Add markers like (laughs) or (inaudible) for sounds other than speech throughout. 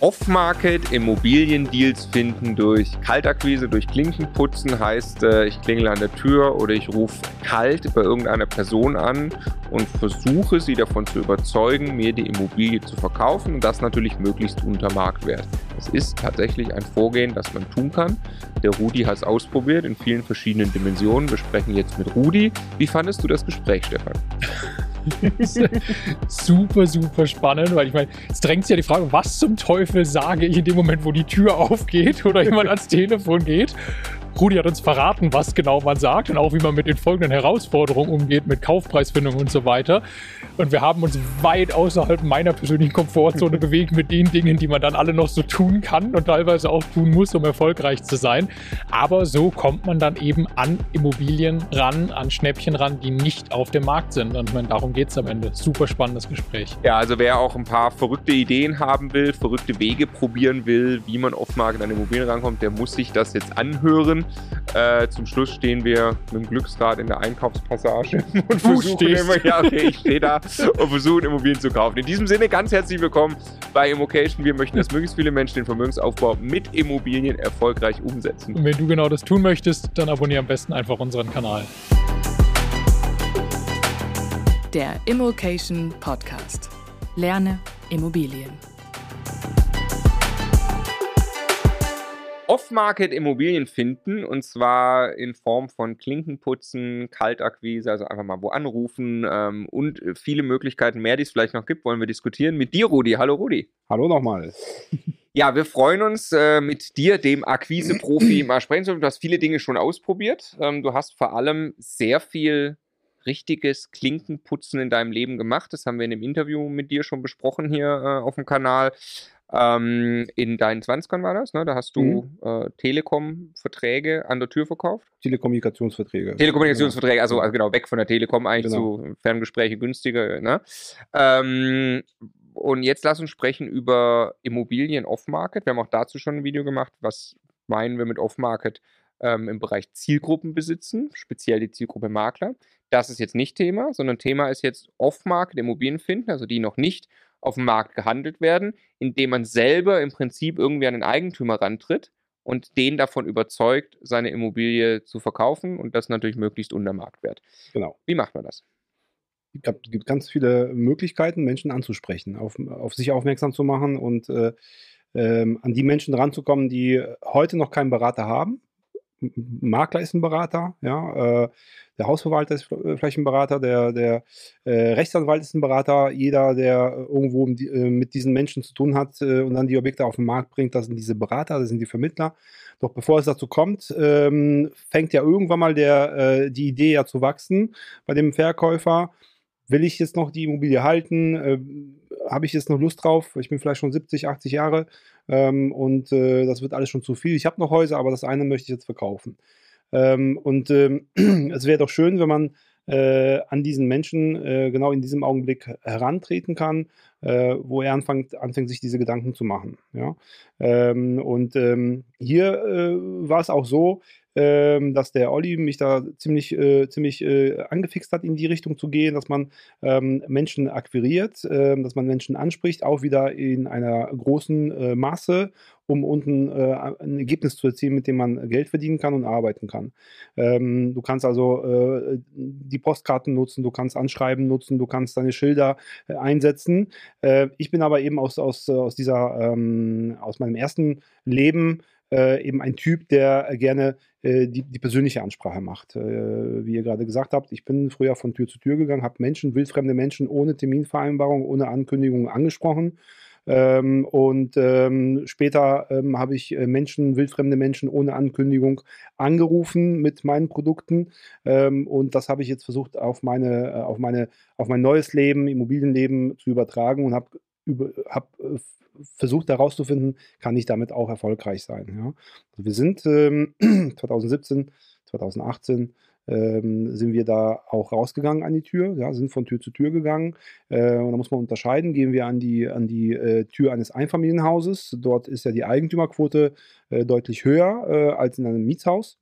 Off-Market Immobiliendeals finden durch Kaltakquise, durch Klinkenputzen heißt, äh, ich klingel an der Tür oder ich rufe kalt bei irgendeiner Person an und versuche sie davon zu überzeugen, mir die Immobilie zu verkaufen und das natürlich möglichst unter Marktwert. Das ist tatsächlich ein Vorgehen, das man tun kann. Der Rudi hat es ausprobiert in vielen verschiedenen Dimensionen. Wir sprechen jetzt mit Rudi. Wie fandest du das Gespräch, Stefan? (laughs) super, super spannend, weil ich meine, es drängt sich ja die Frage, was zum Teufel sage ich in dem Moment, wo die Tür aufgeht oder jemand ans Telefon geht. Rudi hat uns verraten, was genau man sagt und auch wie man mit den folgenden Herausforderungen umgeht, mit Kaufpreisfindung und so weiter. Und wir haben uns weit außerhalb meiner persönlichen Komfortzone (laughs) bewegt mit den Dingen, die man dann alle noch so tun kann und teilweise auch tun muss, um erfolgreich zu sein. Aber so kommt man dann eben an Immobilien ran, an Schnäppchen ran, die nicht auf dem Markt sind. Und ich meine, darum geht es am Ende. Super spannendes Gespräch. Ja, also wer auch ein paar verrückte Ideen haben will, verrückte Wege probieren will, wie man oft Markt an Immobilien rankommt, der muss sich das jetzt anhören. Äh, zum Schluss stehen wir mit dem Glücksrad in der Einkaufspassage (laughs) und versuchen immer, ja, okay, ich stehe da und versuchen Immobilien zu kaufen. In diesem Sinne ganz herzlich willkommen bei Immocation. Wir möchten, dass möglichst viele Menschen den Vermögensaufbau mit Immobilien erfolgreich umsetzen. Und wenn du genau das tun möchtest, dann abonniere am besten einfach unseren Kanal. Der Immocation Podcast. Lerne Immobilien. Off-Market Immobilien finden und zwar in Form von Klinkenputzen, Kaltakquise, also einfach mal wo anrufen ähm, und viele Möglichkeiten mehr, die es vielleicht noch gibt, wollen wir diskutieren mit dir, Rudi. Hallo, Rudi. Hallo nochmal. (laughs) Ja, wir freuen uns äh, mit dir, dem Akquise-Profi, (clears throat) mal sprechen zu. Du hast viele Dinge schon ausprobiert. Ähm, du hast vor allem sehr viel richtiges Klinkenputzen in deinem Leben gemacht. Das haben wir in dem Interview mit dir schon besprochen hier äh, auf dem Kanal. Ähm, in deinen 20ern war das, ne? Da hast du mhm. äh, Telekom-Verträge an der Tür verkauft? Telekommunikationsverträge. Telekommunikationsverträge, also, also, genau, weg von der Telekom eigentlich genau. zu Ferngespräche günstiger. Ne? Ähm, und jetzt lass uns sprechen über Immobilien Off-Market. Wir haben auch dazu schon ein Video gemacht. Was meinen wir mit Off-Market ähm, im Bereich Zielgruppen besitzen, speziell die Zielgruppe Makler? Das ist jetzt nicht Thema, sondern Thema ist jetzt Off-Market Immobilien finden, also die noch nicht auf dem Markt gehandelt werden, indem man selber im Prinzip irgendwie an den Eigentümer rantritt und den davon überzeugt, seine Immobilie zu verkaufen und das natürlich möglichst unter Marktwert. Genau. Wie macht man das? es gab- gibt ganz viele Möglichkeiten, Menschen anzusprechen, auf, auf sich aufmerksam zu machen und äh, ähm, an die Menschen ranzukommen, die heute noch keinen Berater haben. Makler ist ein Berater, ja, äh, der Hausverwalter ist äh, vielleicht ein Berater, der, der äh, Rechtsanwalt ist ein Berater, jeder, der irgendwo äh, mit diesen Menschen zu tun hat äh, und dann die Objekte auf den Markt bringt, das sind diese Berater, das sind die Vermittler. Doch bevor es dazu kommt, ähm, fängt ja irgendwann mal der, die Idee ja zu wachsen bei dem Verkäufer. Will ich jetzt noch die Immobilie halten? Habe ich jetzt noch Lust drauf? Ich bin vielleicht schon 70, 80 Jahre ähm, und äh, das wird alles schon zu viel. Ich habe noch Häuser, aber das eine möchte ich jetzt verkaufen. Ähm, und ähm, (clears throat) es wäre doch schön, wenn man äh, an diesen Menschen äh, genau in diesem Augenblick herantreten kann, äh, wo er anfängt, anfängt, sich diese Gedanken zu machen. Ja? Ähm, und ähm, hier äh, war es auch so, ähm, dass der Olli mich da ziemlich, äh, ziemlich äh, angefixt hat, in die Richtung zu gehen, dass man ähm, Menschen akquiriert, ähm, dass man Menschen anspricht, auch wieder in einer großen äh, Masse, um unten äh, ein Ergebnis zu erzielen, mit dem man Geld verdienen kann und arbeiten kann. Ähm, du kannst also äh, die Postkarten nutzen, du kannst Anschreiben nutzen, du kannst deine Schilder äh, einsetzen. Äh, ich bin aber eben aus, aus, aus dieser, ähm, aus meinem ersten Leben äh, eben ein Typ, der gerne äh, die, die persönliche Ansprache macht. Äh, wie ihr gerade gesagt habt, ich bin früher von Tür zu Tür gegangen, habe Menschen, wildfremde Menschen ohne Terminvereinbarung, ohne Ankündigung angesprochen. Ähm, und ähm, später ähm, habe ich äh, Menschen, wildfremde Menschen ohne Ankündigung angerufen mit meinen Produkten. Ähm, und das habe ich jetzt versucht auf meine, äh, auf meine, auf mein neues Leben, Immobilienleben zu übertragen und habe über, hab, äh, versucht herauszufinden, kann ich damit auch erfolgreich sein. Ja? Also wir sind ähm, (clears throat) 2017, 2018 ähm, sind wir da auch rausgegangen an die Tür, ja, sind von Tür zu Tür gegangen. Äh, und da muss man unterscheiden, gehen wir an die, an die äh, Tür eines Einfamilienhauses. Dort ist ja die Eigentümerquote äh, deutlich höher äh, als in einem Mietshaus.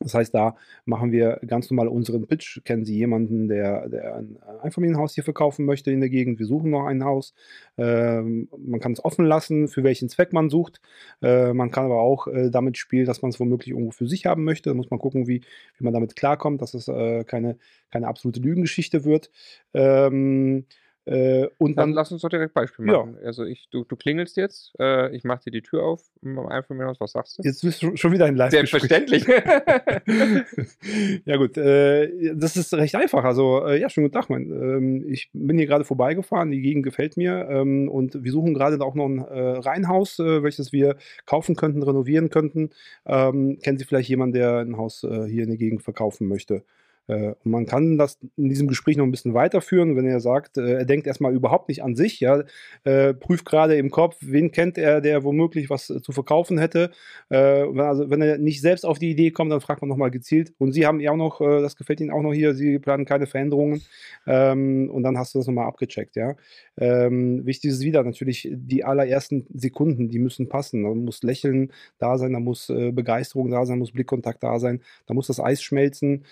Das heißt, da machen wir ganz normal unseren Pitch. Kennen Sie jemanden, der, der ein Einfamilienhaus hier verkaufen möchte in der Gegend? Wir suchen noch ein Haus. Ähm, man kann es offen lassen, für welchen Zweck man sucht. Äh, man kann aber auch äh, damit spielen, dass man es womöglich irgendwo für sich haben möchte. Da muss man gucken, wie, wie man damit klarkommt, dass es äh, keine, keine absolute Lügengeschichte wird. Ähm, äh, und Dann dann, lass uns doch direkt Beispiel Ja. machen. Also ich, du, du klingelst jetzt, äh, ich mache dir die Tür auf im Einfamilienhaus, was sagst du? jetzt bist du schon wieder ein live Selbstverständlich. (laughs) ja gut, äh, das ist recht einfach. Also äh, ja, schönen guten Tag, mein. Ähm, ich bin hier gerade vorbeigefahren, die Gegend gefällt mir ähm, und wir suchen gerade auch noch ein äh, Reihenhaus, äh, welches wir kaufen könnten, renovieren könnten. Ähm, kennen Sie vielleicht jemanden, der ein Haus hier in der Gegend verkaufen möchte? Äh, und man kann das in diesem Gespräch noch ein bisschen weiterführen, wenn er sagt, äh, er denkt erstmal überhaupt nicht an sich, ja, äh, prüft gerade im Kopf, wen kennt er, der womöglich was zu verkaufen hätte. Wenn, also, wenn er nicht selbst auf die Idee kommt, dann fragt man nochmal gezielt. Und Sie haben ja auch noch, das gefällt Ihnen auch noch hier, Sie planen keine Veränderungen. Ähm, und dann hast du das nochmal abgecheckt, ja. Ähm, wichtig ist wieder natürlich die allerersten Sekunden, die müssen passen. Da muss Lächeln da sein, da muss Begeisterung da sein, muss Blickkontakt da sein, da muss das Eis schmelzen.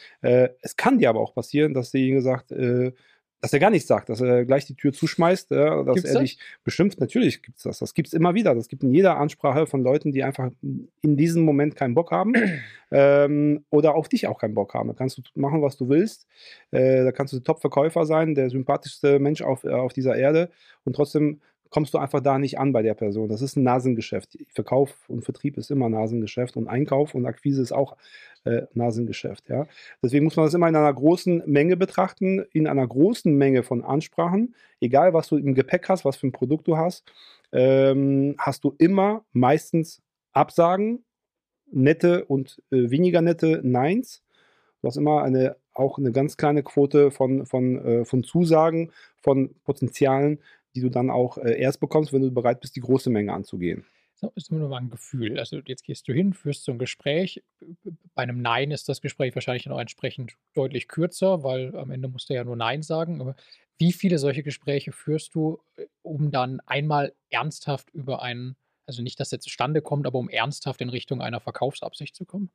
Äh, es kann dir aber auch passieren, dass derjenige sagt, äh, dass er gar nichts sagt, dass er gleich die Tür zuschmeißt, ja, dass Gibt's er das? dich bestimmt, natürlich gibt es das. Das gibt es immer wieder. Das gibt in jeder Ansprache von Leuten, die einfach in diesem Moment keinen Bock haben (clears throat) ähm, oder auf dich auch keinen Bock haben. Da kannst du machen, was du willst. Äh, da kannst du Top-Verkäufer sein, der sympathischste Mensch auf, äh, auf dieser Erde und trotzdem kommst du einfach da nicht an bei der Person. Das ist ein Nasengeschäft. Verkauf und Vertrieb ist immer Nasengeschäft und Einkauf und Akquise ist auch äh, Nasengeschäft. Ja? Deswegen muss man das immer in einer großen Menge betrachten, in einer großen Menge von Ansprachen, egal was du im Gepäck hast, was für ein Produkt du hast, ähm, hast du immer meistens Absagen, nette und äh, weniger nette Neins. Du hast immer eine, auch eine ganz kleine Quote von, von, äh, von Zusagen, von Potenzialen, die du dann auch äh, erst bekommst, wenn du bereit bist, die große Menge anzugehen. So, ist nur mal ein Gefühl. Also jetzt gehst du hin, führst so ein Gespräch. Bei einem Nein ist das Gespräch wahrscheinlich noch entsprechend deutlich kürzer, weil am Ende musst du ja nur Nein sagen. Aber wie viele solche Gespräche führst du, äh, um dann einmal ernsthaft über einen, also nicht, dass er zustande kommt, aber um ernsthaft in Richtung einer Verkaufsabsicht zu kommen?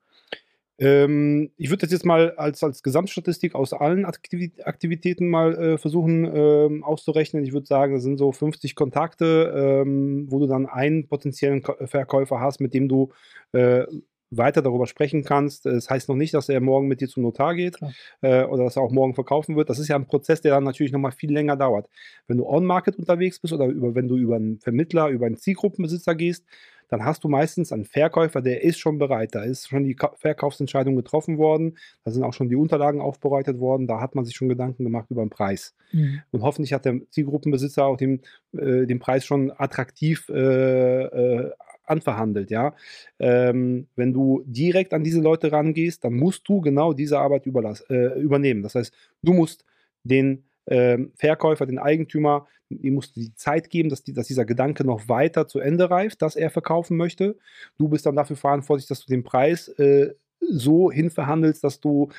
Ähm, ich würde das jetzt mal als, als Gesamtstatistik aus allen Aktivi Aktivitäten mal äh, versuchen ähm, auszurechnen. Ich würde sagen, das sind so 50 Kontakte, ähm, wo du dann einen potenziellen Ko- Verkäufer hast, mit dem du äh, weiter darüber sprechen kannst. Das heißt noch nicht, dass er morgen mit dir zum Notar geht äh, oder dass er auch morgen verkaufen wird. Das ist ja ein Prozess, der dann natürlich nochmal viel länger dauert. Wenn du on-market unterwegs bist oder über, wenn du über einen Vermittler, über einen Zielgruppenbesitzer gehst, dann hast du meistens einen Verkäufer, der ist schon bereit. Da ist schon die Verkaufsentscheidung getroffen worden, da sind auch schon die Unterlagen aufbereitet worden, da hat man sich schon Gedanken gemacht über den Preis. Mhm. Und hoffentlich hat der Zielgruppenbesitzer auch den, äh, den Preis schon attraktiv äh, äh, anverhandelt, ja. Ähm, wenn du direkt an diese Leute rangehst, dann musst du genau diese Arbeit äh, übernehmen. Das heißt, du musst den ähm, Verkäufer, den Eigentümer, ihm musst du die Zeit geben, dass, die, dass, dieser Gedanke noch weiter zu Ende reift, dass er verkaufen möchte. Du bist dann dafür verantwortlich, dass du den Preis äh, so hinverhandelst, dass du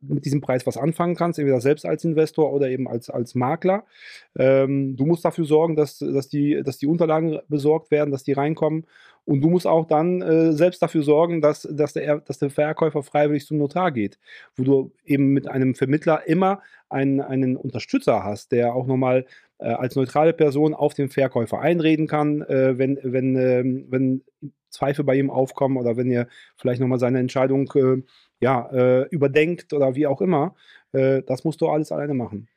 mit diesem Preis was anfangen kannst, entweder selbst als Investor oder eben als, als Makler. Ähm, du musst dafür sorgen, dass, dass, die, dass die Unterlagen besorgt werden, dass die reinkommen. Und du musst auch dann äh, selbst dafür sorgen, dass, dass, der, dass der Verkäufer freiwillig zum Notar geht, wo du eben mit einem Vermittler immer einen, einen Unterstützer hast, der auch nochmal äh, als neutrale Person auf den Verkäufer einreden kann, äh, wenn, wenn, ähm, wenn Zweifel bei ihm aufkommen oder wenn er vielleicht nochmal seine Entscheidung äh, ja, äh, überdenkt oder wie auch immer. Äh, das musst du alles alleine machen.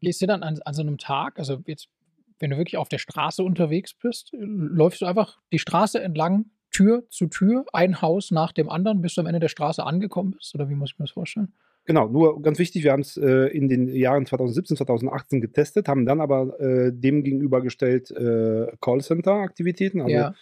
Gehst du dann an, an so einem Tag, also jetzt, wenn du wirklich auf der Straße unterwegs bist, läufst du einfach die Straße entlang, Tür zu Tür, ein Haus nach dem anderen, bis du am Ende der Straße angekommen bist? Oder wie muss ich mir das vorstellen? Genau, nur ganz wichtig, wir haben es äh, in den Jahren 2017, 2018 getestet, haben dann aber äh, dem gegenübergestellt äh, Callcenter-Aktivitäten, also ja,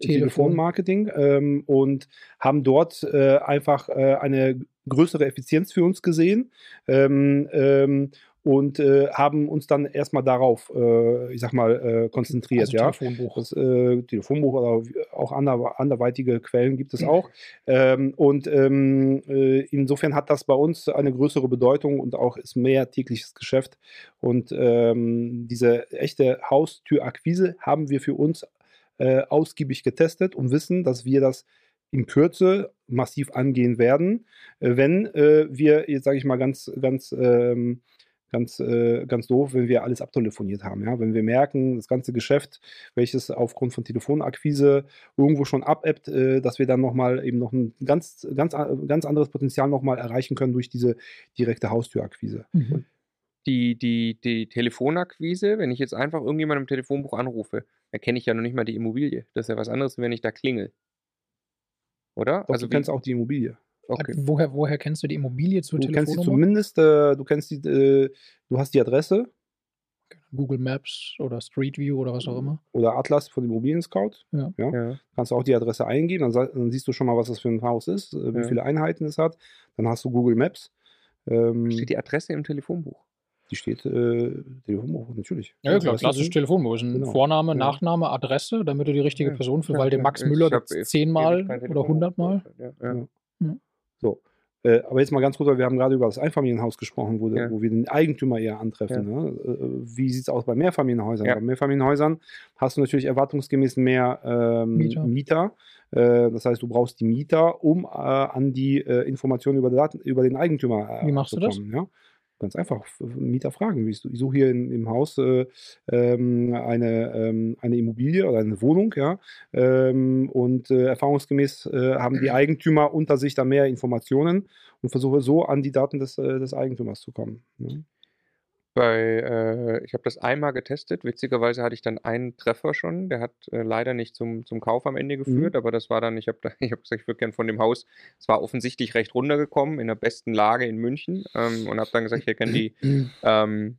Telefonmarketing ähm, und haben dort äh, einfach äh, eine größere Effizienz für uns gesehen. Ähm, ähm, und äh, haben uns dann erstmal darauf, äh, ich sag mal, äh, konzentriert. Also ja? Telefonbuch. Das äh, Telefonbuch oder auch ander, anderweitige Quellen gibt es mhm. auch. Ähm, und ähm, äh, insofern hat das bei uns eine größere Bedeutung und auch ist mehr tägliches Geschäft. Und ähm, diese echte Haustürakquise haben wir für uns äh, ausgiebig getestet und wissen, dass wir das in Kürze massiv angehen werden, wenn wir, jetzt sage ich mal ganz, ganz ähm, ganz, äh, ganz doof, wenn wir alles abtelefoniert haben. Ja? Wenn wir merken, das ganze Geschäft, welches aufgrund von Telefonakquise irgendwo schon abebbt, äh, dass wir dann nochmal eben noch ein ganz, ganz, ganz anderes Potenzial nochmal erreichen können durch diese direkte Haustürakquise. Mhm. Die, die, die Telefonakquise, wenn ich jetzt einfach irgendjemand im Telefonbuch anrufe, erkenne ich ja noch nicht mal die Immobilie. Das ist ja was anderes, wenn ich da klingel. Oder? Doch, also du kennst auch die Immobilie. Okay. Woher, woher kennst du die Immobilie zur du Telefonnummer? Du kennst zumindest, äh, du kennst die, äh, du hast die Adresse. Google Maps oder Street View oder was auch immer. Oder Atlas von Immobilien Scout. Ja. ja. ja. Kannst du auch die Adresse eingeben, dann, dann, siehst du schon mal, was das für ein Haus ist, äh, wie ja. viele Einheiten es hat. Dann hast du Google Maps. Ähm, Steht die Adresse im Telefonbuch? Die steht äh, Telefonbuch, natürlich. Ja, klar, klassisches Telefonbuch. Ist ein genau. Vorname, Nachname, Adresse, damit du die richtige Person findest, weil der Max Müller zehnmal oder hundertmal. Ja, ja. So. Äh, aber jetzt mal ganz kurz, weil wir haben gerade über das Einfamilienhaus gesprochen, wo, ja. wo wir den Eigentümer eher antreffen. Ja. Ne? Äh, wie sieht es aus bei Mehrfamilienhäusern? Ja. Bei Mehrfamilienhäusern hast du natürlich erwartungsgemäß mehr ähm, Mieter. Mieter. Äh, das heißt, du brauchst die Mieter, um äh, an die äh, Informationen über, Daten, über den Eigentümer Wie machst du das? Ganz einfach Mieter fragen. Ich suche hier in, im Haus äh, ähm, eine, ähm, eine Immobilie oder eine Wohnung, ja. Ähm, und äh, erfahrungsgemäß äh, haben die (clears throat) Eigentümer unter sich da mehr Informationen und versuche so an die Daten des, äh, des Eigentümers zu kommen. Ne? Bei, äh, ich habe das einmal getestet. Witzigerweise hatte ich dann einen Treffer schon. Der hat äh, leider nicht zum, zum Kauf am Ende geführt, mhm. aber das war dann, ich habe (laughs) hab gesagt, ich würde gerne von dem Haus, es war offensichtlich recht runtergekommen, in der besten Lage in München ähm, und habe dann gesagt, ich erkenne die, (clears throat) ähm,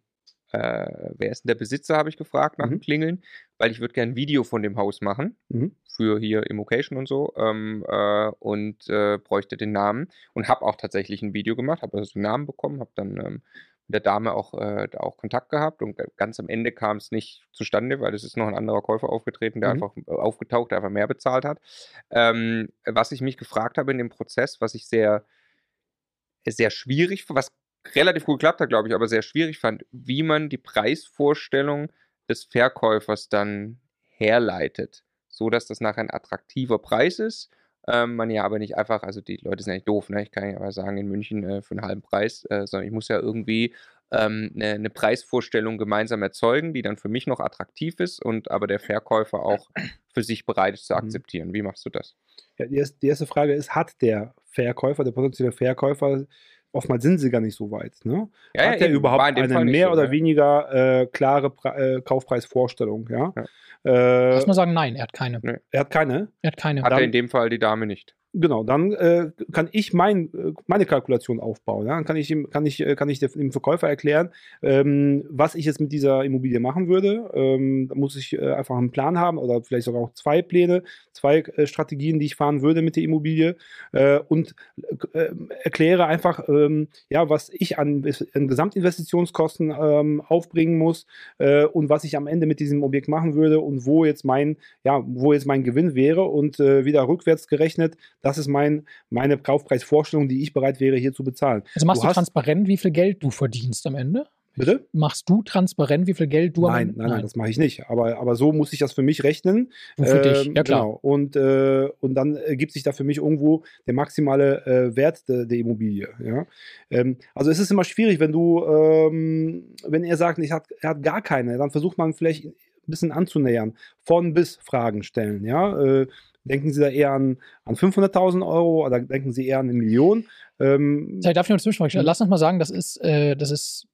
äh, wer ist denn der Besitzer, habe ich gefragt nach mhm. dem Klingeln, weil ich würde gerne ein Video von dem Haus machen, mhm. für hier Immocation und so ähm, äh, und äh, bräuchte den Namen und habe auch tatsächlich ein Video gemacht, habe also den Namen bekommen, habe dann ähm, der Dame auch, äh, auch Kontakt gehabt und ganz am Ende kam es nicht zustande, weil es ist noch ein anderer Käufer aufgetreten, der mhm. einfach äh, aufgetaucht, der einfach mehr bezahlt hat. Ähm, was ich mich gefragt habe in dem Prozess, was ich sehr, sehr schwierig, was relativ gut geklappt hat, glaube ich, aber sehr schwierig fand, wie man die Preisvorstellung des Verkäufers dann herleitet, so dass das nachher ein attraktiver Preis ist ähm, man ja aber nicht einfach, also die Leute sind eigentlich doof, ne? Ich kann ja aber sagen, in München äh, für einen halben Preis, äh, sondern ich muss ja irgendwie ähm, eine, eine, Preisvorstellung gemeinsam erzeugen, die dann für mich noch attraktiv ist und aber der Verkäufer auch für sich bereit ist zu mhm. akzeptieren. Wie machst du das? Ja, die, erste, die erste Frage ist, hat der Verkäufer, der potenzielle Verkäufer, oftmals sind sie gar nicht so weit. Ne? Ja, hat ja, er überhaupt eine mehr so, oder ne? weniger äh, klare Pre äh, Kaufpreisvorstellung? Ja? Ja. Äh, Lass mal sagen, nein, er hat keine. er hat keine. Er hat keine. Hat er in dem Fall die Dame nicht. Genau, dann äh, kann ich mein, äh, meine Kalkulation aufbauen. Ja? Dann kann ich, ihm, kann ich, äh, kann ich dem Verkäufer erklären, ähm, was ich jetzt mit dieser Immobilie machen würde. Ähm, da muss ich äh, einfach einen Plan haben oder vielleicht sogar auch zwei Pläne, zwei äh, Strategien, die ich fahren würde mit der Immobilie äh, und erkläre einfach, ähm, ja, was ich an, an Gesamtinvestitionskosten ähm, aufbringen muss und was ich am Ende mit diesem Objekt machen würde und wo jetzt mein, ja, wo jetzt mein Gewinn wäre und wieder rückwärts gerechnet, das ist mein, meine Kaufpreisvorstellung, die ich bereit wäre, hier zu bezahlen. Also machst Du du, transparent, wie viel Geld du verdienst am Ende? Bitte? Machst du transparent, wie viel Geld du am Nein, Ende nein, nein, das mache ich nicht. Aber, aber so muss ich das für mich rechnen. Du für dich, Ähm, ja klar. Genau. Und, äh, und dann ergibt sich da für mich irgendwo der maximale äh, Wert de, der Immobilie. Ja? Ähm, also es ist immer schwierig, wenn du, ähm, wenn er sagt, ich hat, er hat gar keine, dann versucht man vielleicht ein bisschen anzunähern. Von bis Fragen stellen. Ja? Äh, denken Sie da eher an, an 500.000 Euro oder denken Sie eher an eine Million? Ähm, Darf ich noch zwischenfragen? Mhm. Lass uns mal sagen, das ist, äh, das ist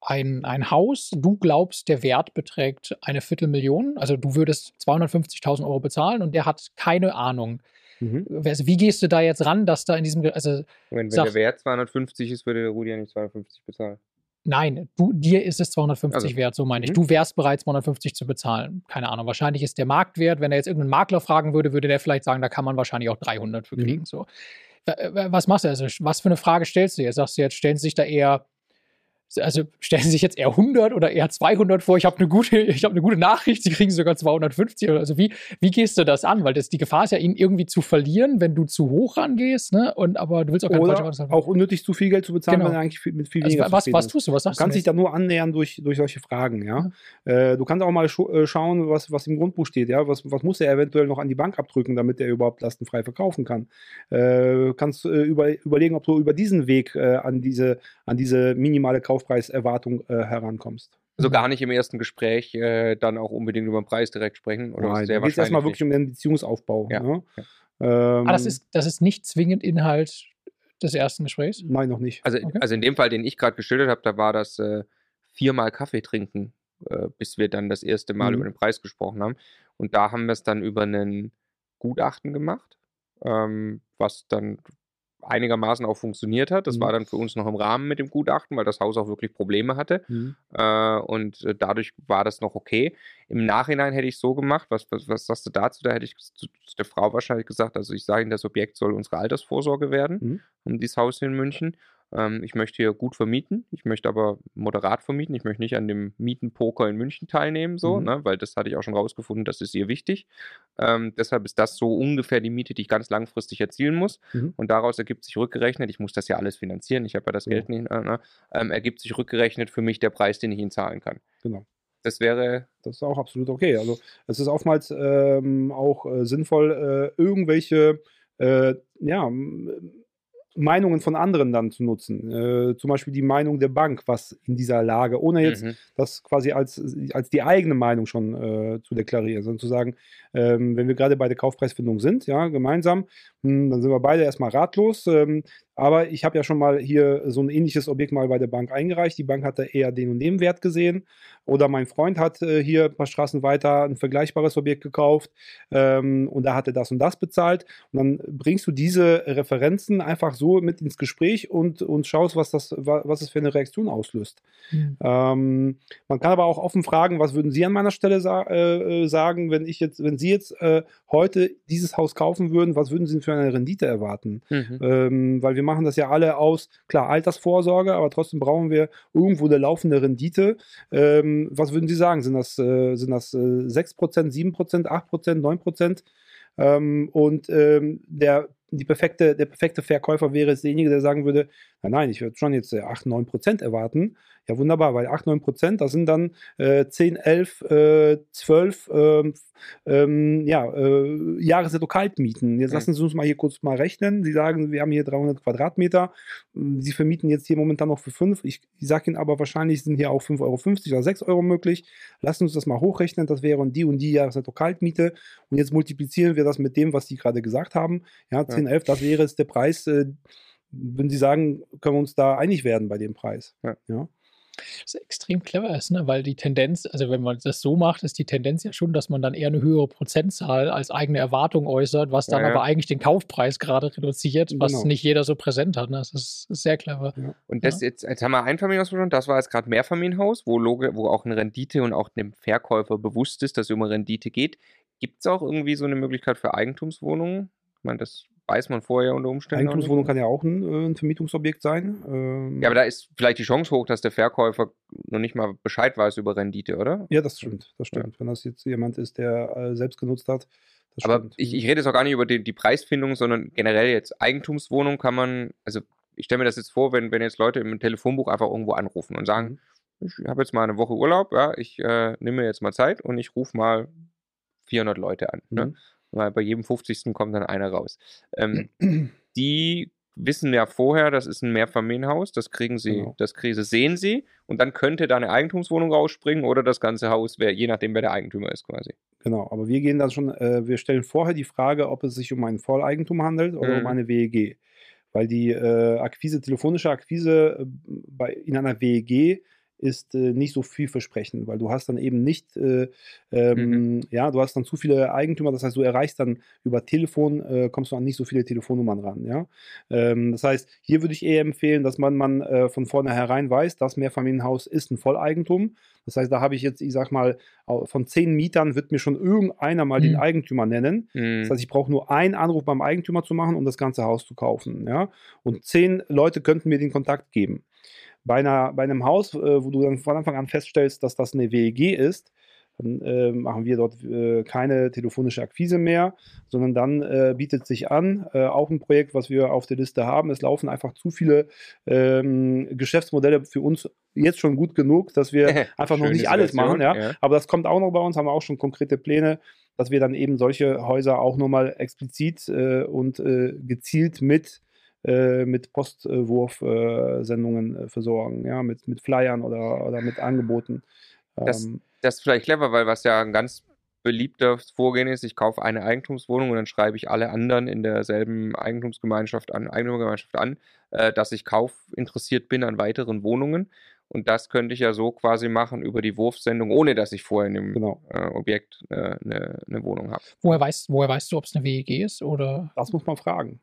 ein, ein Haus. Du glaubst, der Wert beträgt eine Viertelmillion. Also du würdest 250.000 Euro bezahlen und der hat keine Ahnung. mhm. Also wie gehst du da jetzt ran, dass da in diesem, also Wenn, wenn Sag- der Wert 250 ist, würde der Rudi ja nicht 250 bezahlen. Nein, du, dir ist es 250 Also, wert, so meine ich. mhm. Du wärst bereit, 250 zu bezahlen. Keine Ahnung. Wahrscheinlich ist der Marktwert, wenn er jetzt irgendeinen Makler fragen würde, würde der vielleicht sagen, da kann man wahrscheinlich auch 300 für Mhm. kriegen. So. Wa- wa- Was machst du? Also, was für eine Frage stellst du jetzt? Sagst du jetzt, stellen Sie sich da eher, also stellen Sie sich jetzt eher 100 oder eher 200 vor? Ich habe eine gute, (laughs) ich habe eine gute Nachricht. Sie kriegen sogar 250. oder- Also wie, wie gehst du das an? Weil das, die Gefahr ist ja, ihn irgendwie zu verlieren, wenn du zu hoch rangehst. Ne? Und aber du willst auch keine falsche Oder Aussage- auch unnötig zu viel Geld zu bezahlen, Genau. wenn er eigentlich viel- mit viel Also, weniger was, zufrieden was ist. tust du? Was Du sagst du? kannst dich da nur annähern durch, durch solche Fragen, ja. Äh, du kannst auch mal äh, schauen, was, was im Grundbuch steht, ja. Was, was muss er eventuell noch an die Bank abdrücken, damit er überhaupt lastenfrei verkaufen kann. Äh, kannst äh, über, überlegen, ob du über diesen Weg äh, an, diese, an diese minimale Kaufpreiserwartung äh, herankommst. Also gar nicht im ersten Gespräch äh, dann auch unbedingt über den Preis direkt sprechen. Oder Nein, sehr da geht es erstmal wirklich um den Beziehungsaufbau. Ja, Ne? ja. Ähm, Ah, das ist, das ist nicht zwingend Inhalt des ersten Gesprächs. Nein, noch nicht. Also, Okay. also in dem Fall, den ich gerade geschildert habe, da war das äh, viermal Kaffee trinken, äh, bis wir dann das erste Mal Mhm. über den Preis gesprochen haben. Und da haben wir es dann über einen Gutachten gemacht, ähm, was dann einigermaßen auch funktioniert hat. Das Mhm. war dann für uns noch im Rahmen mit dem Gutachten, weil das Haus auch wirklich Probleme hatte. Mhm. Äh, und äh, dadurch war das noch okay. Im Nachhinein hätte ich so gemacht, was, was, was sagst du dazu? Da hätte ich zu, zu der Frau wahrscheinlich gesagt, also ich sage Ihnen, das Objekt soll unsere Altersvorsorge werden, Mhm. um dieses Haus hier in München. Ähm, ich möchte hier gut vermieten, ich möchte aber moderat vermieten, ich möchte nicht an dem Mietenpoker in München teilnehmen, so, Mhm. ne, weil das hatte ich auch schon rausgefunden, das ist ihr wichtig. Ähm, deshalb ist das so ungefähr die Miete, die ich ganz langfristig erzielen muss. Mhm. Und daraus ergibt sich rückgerechnet, ich muss das ja alles finanzieren, ich habe ja das Ja. Geld nicht, äh, ne, ähm, ergibt sich rückgerechnet für mich der Preis, den ich Ihnen zahlen kann. Genau. Das wäre, Das ist auch absolut okay. Also es ist oftmals ähm, auch äh, sinnvoll, äh, irgendwelche äh, ja, Meinungen von anderen dann zu nutzen. Äh, zum Beispiel die Meinung der Bank, was in dieser Lage, ohne jetzt Mhm. das quasi als, als die eigene Meinung schon äh, zu deklarieren, sondern zu sagen, ähm, wenn wir gerade bei der Kaufpreisfindung sind, ja, gemeinsam, hm, dann sind wir beide erstmal ratlos. Ähm, aber ich habe ja schon mal hier so ein ähnliches Objekt mal bei der Bank eingereicht. Die Bank hatte eher den und den Wert gesehen. Oder mein Freund hat äh, hier ein paar Straßen weiter ein vergleichbares Objekt gekauft ähm, und da hat er das und das bezahlt. Und dann bringst du diese Referenzen einfach so mit ins Gespräch und, und schaust, was das, wa- was es für eine Reaktion auslöst. Hm. Ähm, man kann aber auch offen fragen, was würden Sie an meiner Stelle sa äh, äh, sagen, wenn ich jetzt, wenn Sie jetzt äh, heute dieses Haus kaufen würden, was würden Sie für eine Rendite erwarten? Mhm. Ähm, weil wir machen das ja alle aus, klar, Altersvorsorge, aber trotzdem brauchen wir irgendwo eine laufende Rendite. Ähm, was würden Sie sagen? Sind das, äh, sind das äh, 6%, 7%, 8%, 9%? Ähm, und ähm, der, die perfekte, der perfekte Verkäufer wäre jetzt derjenige, der sagen würde, nein, nein, ich würde schon jetzt äh, 8, 9 Prozent erwarten. Ja, wunderbar, weil 8, 9 Prozent, das sind dann äh, 10, 11, äh, 12 ähm, ähm, ja, äh, Jahresnetto-Kaltmieten. Jetzt lassen Sie uns mal hier kurz mal rechnen. Sie sagen, wir haben hier 300 Quadratmeter. Sie vermieten jetzt hier momentan noch für 5. Ich, ich sage Ihnen aber, wahrscheinlich sind hier auch 5,50 Euro oder 6 Euro möglich. Lassen Sie uns das mal hochrechnen. Das wäre die und die Jahresnetto-Kaltmiete. Und jetzt multiplizieren wir das mit dem, was Sie gerade gesagt haben. Ja, 10, 11, das wäre jetzt der Preis. Äh, wenn Sie sagen, können wir uns da einig werden bei dem Preis. Ja. ja. Das extrem clever ist, ne? weil die Tendenz, also wenn man das so macht, ist die Tendenz ja schon, dass man dann eher eine höhere Prozentzahl als eigene Erwartung äußert, was dann Ja, ja. aber eigentlich den Kaufpreis gerade reduziert, was Genau. nicht jeder so präsent hat. Ne? Das ist, ist sehr clever. Und das jetzt, jetzt haben wir Einfamilienhaus besprochen, das war jetzt gerade Mehrfamilienhaus, wo, Loge, wo auch eine Rendite und auch dem Verkäufer bewusst ist, dass es um eine Rendite geht. Gibt es auch irgendwie so eine Möglichkeit für Eigentumswohnungen? Ich meine, das weiß man vorher unter Umständen. Eigentumswohnung kann ja auch ein, äh, ein Vermietungsobjekt sein. Ähm, Ja, aber da ist vielleicht die Chance hoch, dass der Verkäufer noch nicht mal Bescheid weiß über Rendite, oder? Ja, das stimmt, das stimmt. Wenn das jetzt jemand ist, der äh, selbst genutzt hat, das Aber ich, ich rede jetzt auch gar nicht über die, die Preisfindung, sondern generell jetzt Eigentumswohnung kann man, also ich stelle mir das jetzt vor, wenn, wenn jetzt Leute im Telefonbuch einfach irgendwo anrufen und sagen, Mhm. ich habe jetzt mal eine Woche Urlaub, ja, ich äh, nehme mir jetzt mal Zeit und ich rufe mal 400 Leute an. Ne? Mhm. Weil bei jedem 50. kommt dann einer raus. Ähm, (clears throat) die wissen ja vorher, das ist ein Mehrfamilienhaus, das kriegen sie, Genau. das kriegen sie, sehen sie und dann könnte da eine Eigentumswohnung rausspringen oder das ganze Haus, wär, je nachdem, wer der Eigentümer ist quasi. Genau, aber wir gehen dann schon, äh, wir stellen vorher die Frage, ob es sich um ein Volleigentum handelt oder Mhm. um eine WEG. Weil die äh, Akquise, telefonische Akquise äh, bei, in einer WEG ist äh, nicht so vielversprechend, weil du hast dann eben nicht, äh, ähm, ja, du hast dann zu viele Eigentümer, das heißt, du erreichst dann über Telefon, äh, kommst du an nicht so viele Telefonnummern ran, ja. Ähm, das heißt, hier würde ich eher empfehlen, dass man, man äh, von vornherein weiß, das Mehrfamilienhaus ist ein Volleigentum. Das heißt, da habe ich jetzt, ich sag mal, von zehn Mietern wird mir schon irgendeiner mal den Mhm. Eigentümer nennen. Mhm. Das heißt, ich brauche nur einen Anruf beim Eigentümer zu machen, um das ganze Haus zu kaufen. Ja? Und zehn Leute könnten mir den Kontakt geben. Bei, einer, bei einem Haus, äh, wo du dann von Anfang an feststellst, dass das eine WEG ist, dann äh, machen wir dort äh, keine telefonische Akquise mehr, sondern dann äh, bietet sich an, äh, auch ein Projekt, was wir auf der Liste haben. Es laufen einfach zu viele ähm, Geschäftsmodelle für uns jetzt schon gut genug, dass wir (laughs) einfach noch nicht alles machen. Ja? ja. Aber das kommt auch noch bei uns, haben wir auch schon konkrete Pläne, dass wir dann eben solche Häuser auch nochmal explizit äh, und äh, gezielt mit, mit Postwurf-Sendungen äh, versorgen, ja, mit, mit Flyern oder, oder mit Angeboten. Das- Ähm, Das ist vielleicht clever, weil was ja ein ganz beliebtes Vorgehen ist, ich kaufe eine Eigentumswohnung und dann schreibe ich alle anderen in derselben Eigentumsgemeinschaft an, Eigentümergemeinschaft an, äh, dass ich kaufinteressiert bin an weiteren Wohnungen. Und das könnte ich ja so quasi machen über die Wurfsendung, ohne dass ich vorher in dem Genau. äh, Objekt äh, eine, eine Wohnung habe. Woher weißt, woher weißt du, ob es eine WEG ist? Oder das muss man fragen.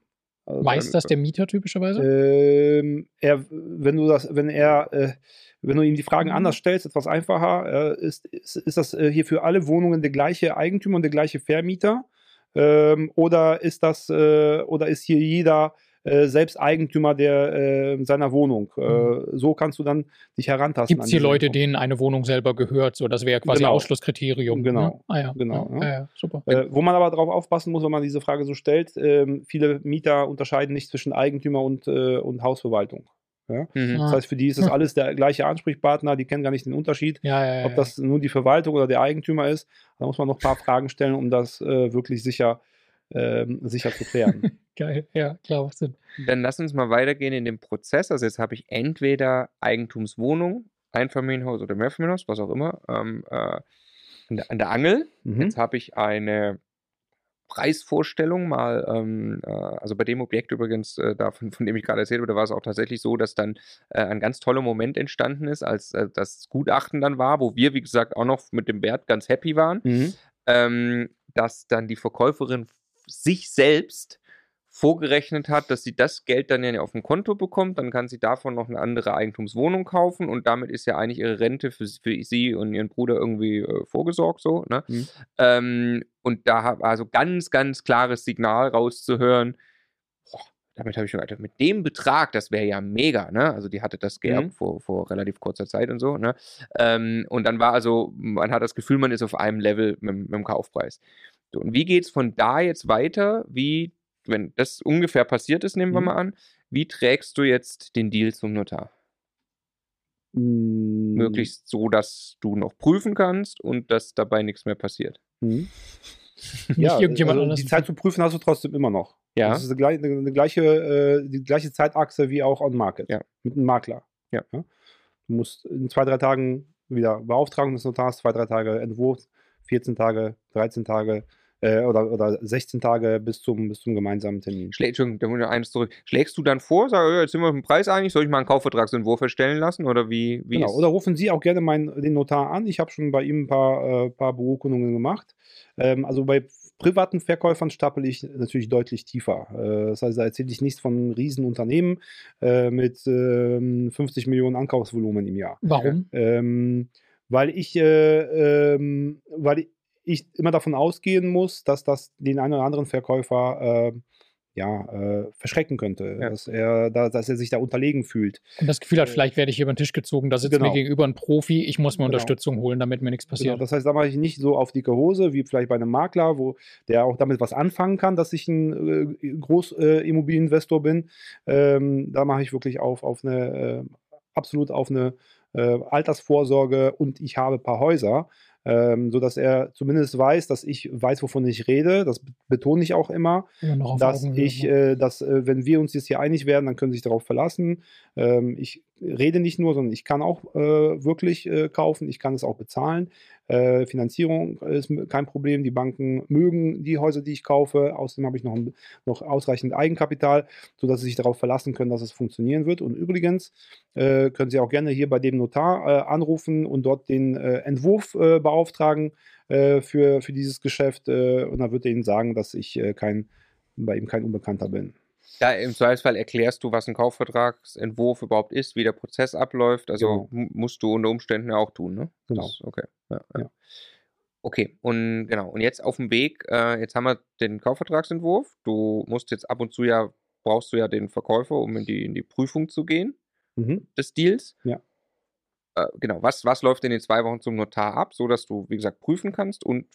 Also, weiß das der Mieter typischerweise? Ähm, er, wenn du das, wenn er, äh, wenn du ihm die Fragen Mhm. anders stellst, etwas einfacher, äh, ist, ist, ist das äh, hier für alle Wohnungen der gleiche Eigentümer und der gleiche Vermieter? Ähm, oder ist das, äh, oder ist hier jeder äh, selbst Eigentümer der, äh, seiner Wohnung? Äh, so kannst du dann dich herantasten. Gibt es hier Leute, Info. denen eine Wohnung selber gehört? So, das wäre quasi Genau. Ausschlusskriterium. Genau. Ne? Ah, ja. Genau, Ja, ja. super. Äh, wo man aber darauf aufpassen muss, wenn man diese Frage so stellt, ähm, viele Mieter unterscheiden nicht zwischen Eigentümer und, äh, und Hausverwaltung. Ja? Mhm. Ah. Das heißt, für die ist das alles der gleiche Ansprechpartner, die kennen gar nicht den Unterschied, Ja, ja, ja. ob das nun die Verwaltung oder der Eigentümer ist. Da muss man noch ein paar Fragen stellen, um das äh, wirklich sicher, ähm, sicher zu klären. (laughs) Geil, ja, klar, was Sinn. Dann lass uns mal weitergehen in dem Prozess. Also jetzt habe ich entweder Eigentumswohnung, Einfamilienhaus oder Mehrfamilienhaus, was auch immer, ähm, äh, an, der, an der Angel. Mhm. Jetzt habe ich eine Preisvorstellung mal, ähm, äh, also bei dem Objekt übrigens, äh, davon, von dem ich gerade erzählt habe, da war es auch tatsächlich so, dass dann äh, ein ganz toller Moment entstanden ist, als äh, das Gutachten dann war, wo wir, wie gesagt, auch noch mit dem Wert ganz happy waren Mhm. ähm, dass dann die Verkäuferin sich selbst vorgerechnet hat, dass sie das Geld dann ja auf dem Konto bekommt, dann kann sie davon noch eine andere Eigentumswohnung kaufen und damit ist ja eigentlich ihre Rente für, sie- für sie und ihren Bruder irgendwie äh, vorgesorgt so. Ne? Mhm. Ähm, und da hab- also ganz, ganz klares Signal rauszuhören. Boah, damit habe ich schon gedacht, mit dem Betrag, das wäre ja mega, ne? Also die hatte das geerbt Mhm. vor, vor relativ kurzer Zeit und so, ne? Ähm, und dann war also, man hat das Gefühl, man ist auf einem Level mit, mit dem Kaufpreis. So, und wie geht es von da jetzt weiter? Wie, wenn das ungefähr passiert ist, nehmen wir Mhm. mal an, wie trägst du jetzt den Deal zum Notar? Mm, Möglichst so, dass du noch prüfen kannst und dass dabei nichts mehr passiert. mhm. (laughs) Nicht Ja, irgendjemand also anders. die Zeit zu prüfen hast du trotzdem immer noch. Ja. Das ist die gleiche, eine gleiche, äh, die gleiche Zeitachse wie auch on Market. Ja. Mit einem Makler. Ja. Du musst in zwei, drei Tagen wieder Beauftragung des Notars, zwei, drei Tage Entwurf, 14 Tage, 13 Tage äh, oder, oder 16 Tage bis zum, bis zum gemeinsamen Termin. Schlä Entschuldigung, da muss ich noch eines zurück. Schlägst du dann vor, sag, ja, jetzt sind wir auf den Preis einig, soll ich mal einen Kaufvertragsentwurf erstellen lassen oder wie, wie Genau. ist Oder rufen Sie auch gerne meinen, den Notar an. Ich habe schon bei ihm ein paar, äh, paar Beurkundungen gemacht. Ähm, also bei privaten Verkäufern stapel ich natürlich deutlich tiefer. Äh, das heißt, da erzähle ich nichts von Riesenunternehmen äh, mit ähm, 50 Millionen Ankaufsvolumen im Jahr. Warum? Ähm, weil ich, äh, ähm, weil ich immer davon ausgehen muss, dass das den einen oder anderen Verkäufer äh, ja, äh, verschrecken könnte, Ja. dass, er, da, dass er sich da unterlegen fühlt. Und das Gefühl hat, vielleicht werde ich hier über den Tisch gezogen, da sitzt Genau. mir gegenüber ein Profi, ich muss mir Genau. Unterstützung holen, damit mir nichts Genau, passiert. das heißt, da mache ich nicht so auf dicke Hose, wie vielleicht bei einem Makler, wo der auch damit was anfangen kann, dass ich ein äh, Großimmobilieninvestor äh, bin. Ähm, da mache ich wirklich auf, auf eine, äh, absolut auf eine äh, Altersvorsorge und ich habe ein paar Häuser, ähm, sodass er zumindest weiß, dass ich weiß, wovon ich rede. Das betone ich auch immer dass Augenhöhe, ich, äh, dass, äh, wenn wir uns jetzt hier einig werden, dann können Sie sich darauf verlassen. Ähm, ich rede nicht nur, sondern ich kann auch äh, wirklich äh, kaufen, ich kann es auch bezahlen. Äh, Finanzierung ist kein Problem. Die Banken mögen die Häuser, die ich kaufe. Außerdem habe ich noch, ein, noch ausreichend Eigenkapital, sodass Sie sich darauf verlassen können, dass es funktionieren wird. Und übrigens äh, können Sie auch gerne hier bei dem Notar äh, anrufen und dort den äh, Entwurf beauftragen für, für dieses Geschäft. Und dann wird er Ihnen sagen, dass ich kein bei ihm kein Unbekannter bin. Da im Zweifelsfall erklärst du, was ein Kaufvertragsentwurf überhaupt ist, wie der Prozess abläuft. Also mu- musst du unter Umständen ja auch tun, ne? Genau. Das, okay. Ja, ja. Ja. Okay, und genau. Und jetzt auf dem Weg, äh, jetzt haben wir den Kaufvertragsentwurf. Du musst jetzt ab und zu ja, brauchst du ja den Verkäufer, um in die, in die Prüfung zu gehen Mhm. des Deals. Ja. Äh, genau, was, was läuft in den zwei Wochen zum Notar ab, so dass du, wie gesagt, prüfen kannst und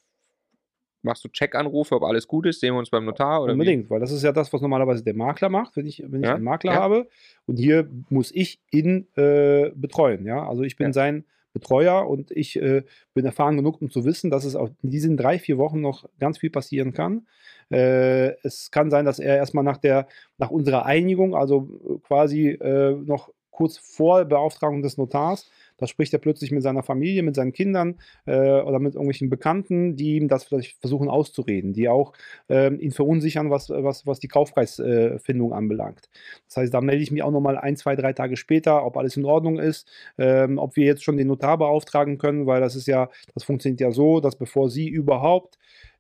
machst du Check-Anrufe, ob alles gut ist, sehen wir uns beim Notar oder wie? Unbedingt, weil das ist ja das, was normalerweise der Makler macht, wenn ich, wenn ich Ja, einen Makler ja. habe. Und hier muss ich ihn äh, betreuen. Ja? Also ich bin Ja. sein Betreuer und ich äh, bin erfahren genug, um zu wissen, dass es auch in diesen drei, vier Wochen noch ganz viel passieren kann. Äh, es kann sein, dass er erstmal nach, der, nach unserer Einigung, also quasi äh, noch kurz vor Beauftragung des Notars, da spricht er plötzlich mit seiner Familie, mit seinen Kindern äh, oder mit irgendwelchen Bekannten, die ihm das vielleicht versuchen auszureden, die auch ähm, ihn verunsichern, was, was, was die Kaufpreisfindung anbelangt. Das heißt, da melde ich mich auch nochmal ein, zwei, drei Tage später, ob alles in Ordnung ist, ähm, ob wir jetzt schon den Notar beauftragen können, weil das ist ja, das funktioniert ja so, dass bevor Sie überhaupt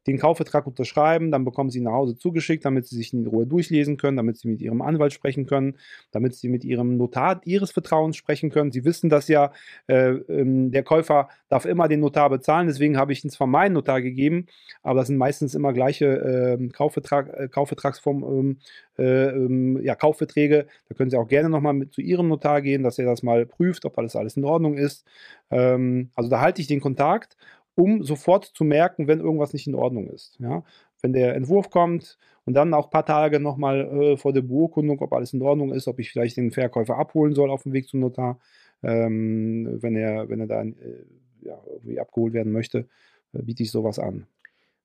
den Kaufvertrag unterschreiben, dann bekommen Sie ihn nach Hause zugeschickt, damit Sie sich in Ruhe durchlesen können, damit Sie mit Ihrem Anwalt sprechen können, damit Sie mit Ihrem Notar Ihres Vertrauens sprechen können. Sie wissen das ja, äh, ähm, der Käufer darf immer den Notar bezahlen, deswegen habe ich ihn zwar meinen Notar gegeben, aber das sind meistens immer gleiche ähm, Kaufvertrag, äh, Kaufvertragsform, ähm, äh, ähm, ja, Kaufverträge. Da können Sie auch gerne nochmal zu Ihrem Notar gehen, dass er das mal prüft, ob alles alles in Ordnung ist. Ähm, also da halte ich den Kontakt, um sofort zu merken, wenn irgendwas nicht in Ordnung ist. Ja? Wenn der Entwurf kommt und dann auch ein paar Tage nochmal äh, vor der Beurkundung, ob alles in Ordnung ist, ob ich vielleicht den Verkäufer abholen soll auf dem Weg zum Notar, ähm, wenn, er, wenn er da äh, ja, irgendwie abgeholt werden möchte, äh, biete ich sowas an.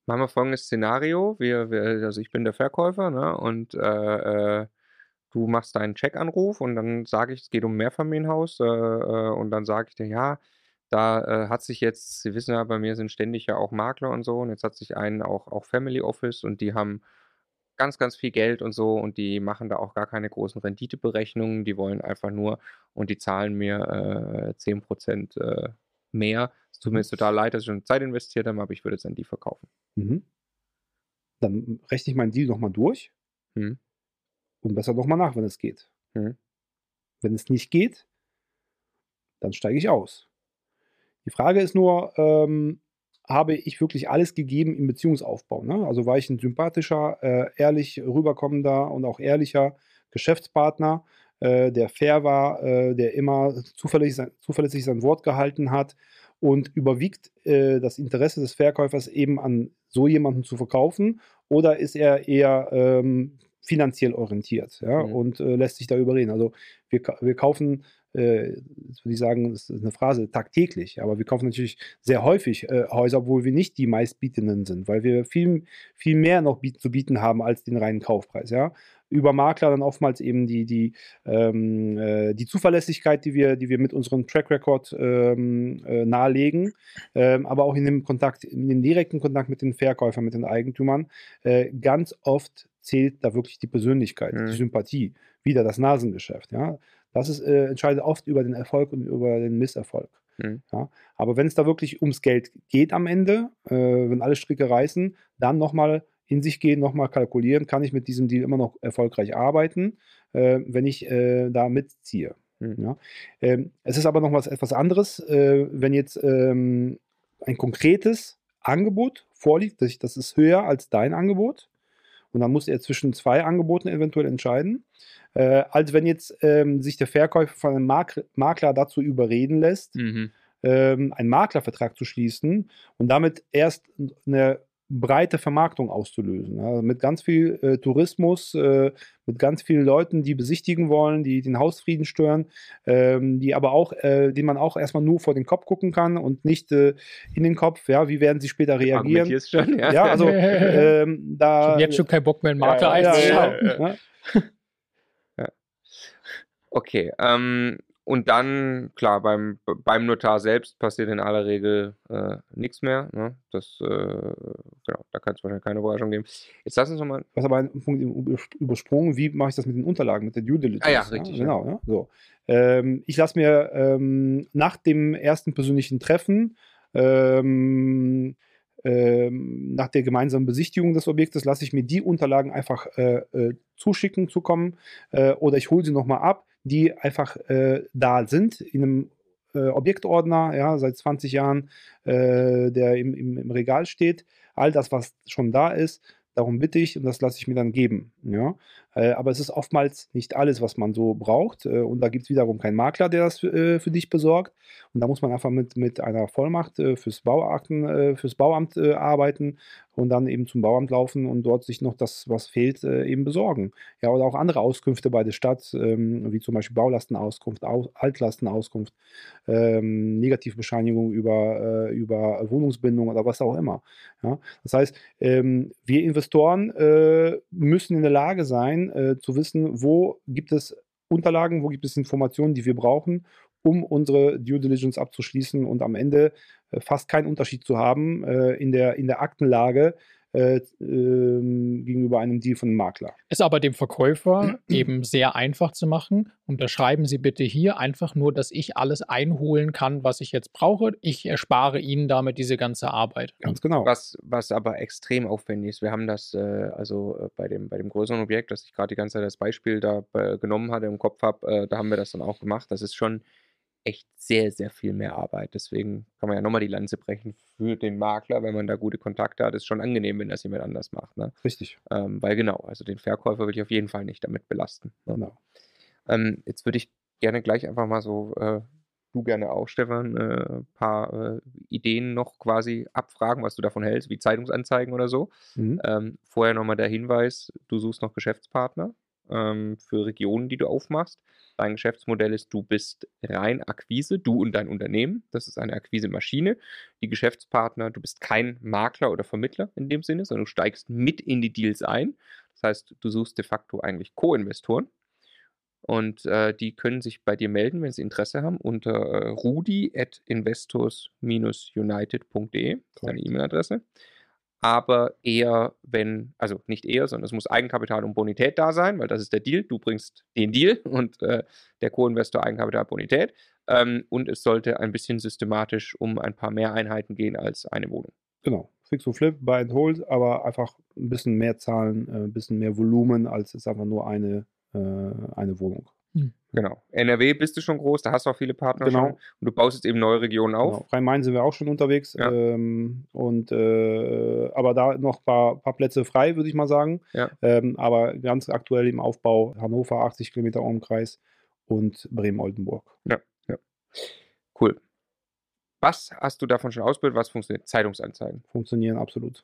Machen wir folgendes Szenario. Wir, wir, also ich bin der Verkäufer, ne? Und äh, äh, du machst deinen Checkanruf und dann sage ich, es geht um ein Mehrfamilienhaus, äh, äh, und dann sage ich dir, ja, da äh, hat sich jetzt, Sie wissen ja, bei mir sind ständig ja auch Makler und so, und jetzt hat sich einen auch, auch Family Office und die haben ganz, ganz viel Geld und so und die machen da auch gar keine großen Renditeberechnungen, die wollen einfach nur und die zahlen mir äh, 10% äh, mehr. Es tut mir jetzt total leid, dass ich schon Zeit investiert habe, aber ich würde es an die verkaufen. Mhm. Dann rechne ich meinen Deal nochmal durch Hm. und besser nochmal nach, wenn es geht. Mhm. Wenn es nicht geht, dann steige ich aus. Die Frage ist nur, ähm, habe ich wirklich alles gegeben im Beziehungsaufbau? Ne? Also war ich ein sympathischer, äh, ehrlich rüberkommender und auch ehrlicher Geschäftspartner, äh, der fair war, äh, der immer zuverlässig sein, zuverlässig sein Wort gehalten hat und überwiegt äh, das Interesse des Verkäufers eben an so jemanden zu verkaufen oder ist er eher ähm, finanziell orientiert ja, Mhm. und äh, lässt sich da überreden. Also wir, wir kaufen äh, würde ich sagen, das ist eine Phrase, tagtäglich, aber wir kaufen natürlich sehr häufig äh, Häuser, obwohl wir nicht die meistbietenden sind, weil wir viel, viel mehr noch biet zu bieten haben als den reinen Kaufpreis, ja. Über Makler dann oftmals eben die, die, ähm, äh, die Zuverlässigkeit, die wir, die wir mit unserem Track Record ähm, äh, nahelegen, ähm, aber auch in dem Kontakt, in dem direkten Kontakt mit den Verkäufern, mit den Eigentümern, äh, ganz oft zählt da wirklich die Persönlichkeit, Mhm. die Sympathie, wieder das Nasengeschäft, ja. Das ist, äh, entscheidet oft über den Erfolg und über den Misserfolg. Mhm. Ja. Aber wenn es da wirklich ums Geld geht am Ende, äh, wenn alle Stricke reißen, dann nochmal in sich gehen, nochmal kalkulieren, kann ich mit diesem Deal immer noch erfolgreich arbeiten, äh, wenn ich äh, da mitziehe. Mhm. Ja. Ähm, es ist aber noch was etwas anderes, äh, wenn jetzt ähm, ein konkretes Angebot vorliegt, das, das ist höher als dein Angebot. Und dann muss er zwischen zwei Angeboten eventuell entscheiden. Äh, als wenn jetzt ähm, sich der Verkäufer von einem Mak Makler dazu überreden lässt, Mhm. ähm, einen Maklervertrag zu schließen und damit erst eine breite Vermarktung auszulösen. Ja, mit ganz viel äh, Tourismus, äh, mit ganz vielen Leuten, die besichtigen wollen, die den Hausfrieden stören, ähm, die aber auch, äh, die man auch erstmal nur vor den Kopf gucken kann und nicht äh, in den Kopf, ja, wie werden sie später reagieren. Schon, ja. Ja, also (laughs) ähm, da. Ich habe jetzt schon keinen Bock mehr, einen Makler ja, einzuschalten. ja, (laughs) ja. Okay, ähm, und dann, klar, beim, beim Notar selbst passiert in aller Regel äh, nichts mehr. Ne? Das, äh, genau, da kann es wahrscheinlich keine Überraschung geben. Jetzt lass uns nochmal. Was aber einen Punkt übers- übersprungen, wie mache ich das mit den Unterlagen, mit der Due Diligence? Ah ja, richtig, ja. Genau, ja. So. Ähm, ich lasse mir ähm, nach dem ersten persönlichen Treffen, ähm, ähm, nach der gemeinsamen Besichtigung des Objektes, lasse ich mir die Unterlagen einfach äh, äh, zuschicken, zukommen äh, oder ich hole sie nochmal ab, die einfach äh, da sind in einem äh, Objektordner, ja, seit 20 Jahren, äh, der im, im, im Regal steht. All das, was schon da ist, darum bitte ich und das lasse ich mir dann geben. Ja? Äh, aber es ist oftmals nicht alles, was man so braucht. Äh, und da gibt es wiederum keinen Makler, der das äh, für dich besorgt. Und da muss man einfach mit, mit einer Vollmacht fürs Bauakten, fürs Bauamt arbeiten und dann eben zum Bauamt laufen und dort sich noch das, was fehlt, äh, eben besorgen. Ja, oder auch andere Auskünfte bei der Stadt, ähm, wie zum Beispiel Baulastenauskunft, Au Altlastenauskunft, ähm, Negativbescheinigung über, äh, über Wohnungsbindung oder was auch immer. Ja? Das heißt, ähm, wir Investoren äh, müssen in der Lage sein, äh, zu wissen, wo gibt es Unterlagen, wo gibt es Informationen, die wir brauchen, um unsere Due Diligence abzuschließen und am Ende äh, fast keinen Unterschied zu haben äh, in, der, in der Aktenlage äh, ähm, gegenüber einem Deal von einem Makler. Ist aber dem Verkäufer (clears throat) eben sehr einfach zu machen. Unterschreiben Sie bitte hier einfach nur, dass ich alles einholen kann, was ich jetzt brauche. Ich erspare Ihnen damit diese ganze Arbeit. Ganz genau. Was, was aber extrem aufwendig ist, wir haben das äh, also äh, bei, dem, bei dem größeren Objekt, das ich gerade die ganze Zeit als Beispiel da äh, genommen hatte, im Kopf habe, äh, da haben wir das dann auch gemacht. Das ist schon echt sehr, sehr viel mehr Arbeit. Deswegen kann man ja nochmal die Lanze brechen für den Makler, wenn man da gute Kontakte hat. Ist schon angenehm, wenn das jemand anders macht. Ne? Richtig. Ähm, weil genau, also den Verkäufer will ich auf jeden Fall nicht damit belasten. Ne? Genau. Ähm, jetzt würde ich gerne gleich einfach mal so, äh, du gerne auch, Stefan, äh, ein paar äh, Ideen noch quasi abfragen, was du davon hältst, wie Zeitungsanzeigen oder so. Mhm. Ähm, vorher nochmal der Hinweis, du suchst noch Geschäftspartner ähm, für Regionen, die du aufmachst. Dein Geschäftsmodell ist, du bist rein Akquise, du und dein Unternehmen. Das ist eine Akquise-Maschine. Die Geschäftspartner, du bist kein Makler oder Vermittler in dem Sinne, sondern du steigst mit in die Deals ein. Das heißt, du suchst de facto eigentlich Co-Investoren. Und äh, die können sich bei dir melden, wenn sie Interesse haben, unter äh, rudi at investors-united.de, deine E-Mail-Adresse. Aber eher, wenn, also nicht eher, sondern es muss Eigenkapital und Bonität da sein, weil das ist der Deal. Du bringst den Deal (laughs) und äh, der Co-Investor Eigenkapital, Bonität. Ähm, und es sollte ein bisschen systematisch um ein paar mehr Einheiten gehen als eine Wohnung. Genau. Fix und Flip, Buy and Hold, aber einfach ein bisschen mehr Zahlen, äh, ein bisschen mehr Volumen, als jetzt einfach nur eine, äh, eine Wohnung. Genau. NRW bist du schon groß, da hast du auch viele Partner Genau. schon. Und du baust jetzt eben neue Regionen auf. Genau. Rhein-Main sind wir auch schon unterwegs. Ja. Ähm, und, äh, aber da noch ein paar, paar Plätze frei, würde ich mal sagen. Ja. Ähm, aber ganz aktuell im Aufbau Hannover, 80 Kilometer Umkreis und Bremen-Oldenburg. Cool. Was hast du davon schon ausgebildet? Was funktioniert? Zeitungsanzeigen. Funktionieren absolut.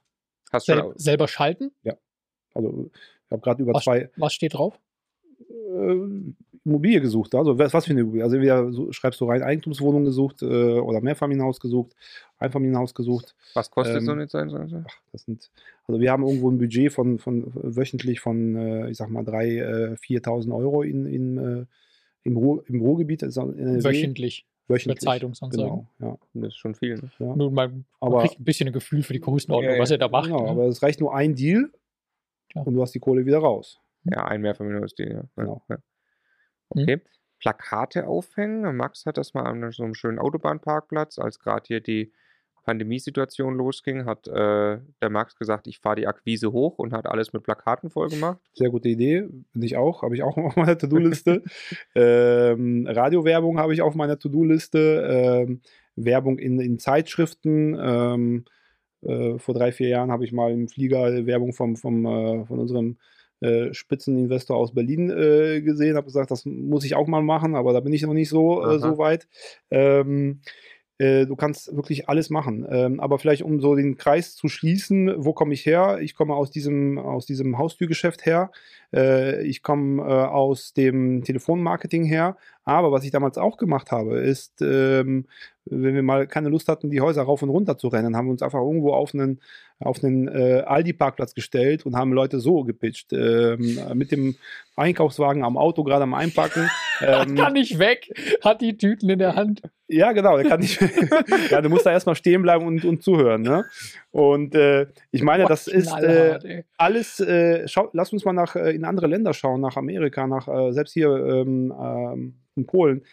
Hast du Sel selber schalten? Also ich habe gerade über Was, zwei, was steht drauf? Immobilie gesucht. Also was, was für eine Immobilie? Also entweder so, schreibst du rein Eigentumswohnung gesucht äh, oder Mehrfamilienhaus gesucht, Einfamilienhaus gesucht. Was kostet Ähm, so eine? So? Ach, das sind, also wir haben irgendwo ein Budget von, von wöchentlich von, äh, ich sag mal, 3.000, äh, 4.000 Euro in, in, äh, im, Ruhr, im Ruhrgebiet. NRW. Wöchentlich Wöchentlich. Zeitungsanzeigen. Genau, ja. Das ist schon viel. Ne? ja. Nur man, Aber- man kriegt ein bisschen ein Gefühl für die Größenordnung, Ja, ja. was er da macht. Genau, ne? aber es reicht nur ein Deal Klar. und du hast die Kohle wieder raus. Ja, ein Mehrfamilienhaus, die, ja. Genau. ja. Hm. Okay. Plakate aufhängen. Max hat das mal an so einem schönen Autobahnparkplatz, als gerade hier die Pandemiesituation losging, hat äh, der Max gesagt, ich fahre die Akquise hoch und hat alles mit Plakaten voll gemacht. Sehr gute Idee, bin ich auch, habe ich auch (laughs) auf meiner To-Do-Liste. (laughs) ähm, Radiowerbung habe ich auf meiner To-Do-Liste. Ähm, Werbung in, in Zeitschriften. Ähm, äh, vor drei, vier Jahren habe ich mal im Flieger Werbung vom, vom, äh, von unserem äh, Spitzeninvestor aus Berlin äh, gesehen, habe gesagt, das muss ich auch mal machen, aber da bin ich noch nicht so, äh, so weit. Ähm, äh, du kannst wirklich alles machen. Ähm, aber vielleicht, um so den Kreis zu schließen, wo komme ich her? Ich komme aus diesem, aus diesem Haustürgeschäft her. Äh, ich komme äh, aus dem Telefonmarketing her. Aber was ich damals auch gemacht habe, ist, ähm, wenn wir mal keine Lust hatten, die Häuser rauf und runter zu rennen, haben wir uns einfach irgendwo auf einen, auf einen äh, Aldi-Parkplatz gestellt und haben Leute so gepitcht. Ähm, mit dem Einkaufswagen am Auto gerade am Einpacken. (laughs) Ähm, Kann nicht weg, hat die Tüten in der Hand. ja, genau, der kann nicht. (laughs) ja, du musst da erstmal stehen bleiben und, und zuhören. Ne? Und äh, ich meine, das ist äh, alles. Äh, schau, lass uns mal nach äh, in andere Länder schauen, nach Amerika, nach äh, selbst hier ähm, ähm, in Polen.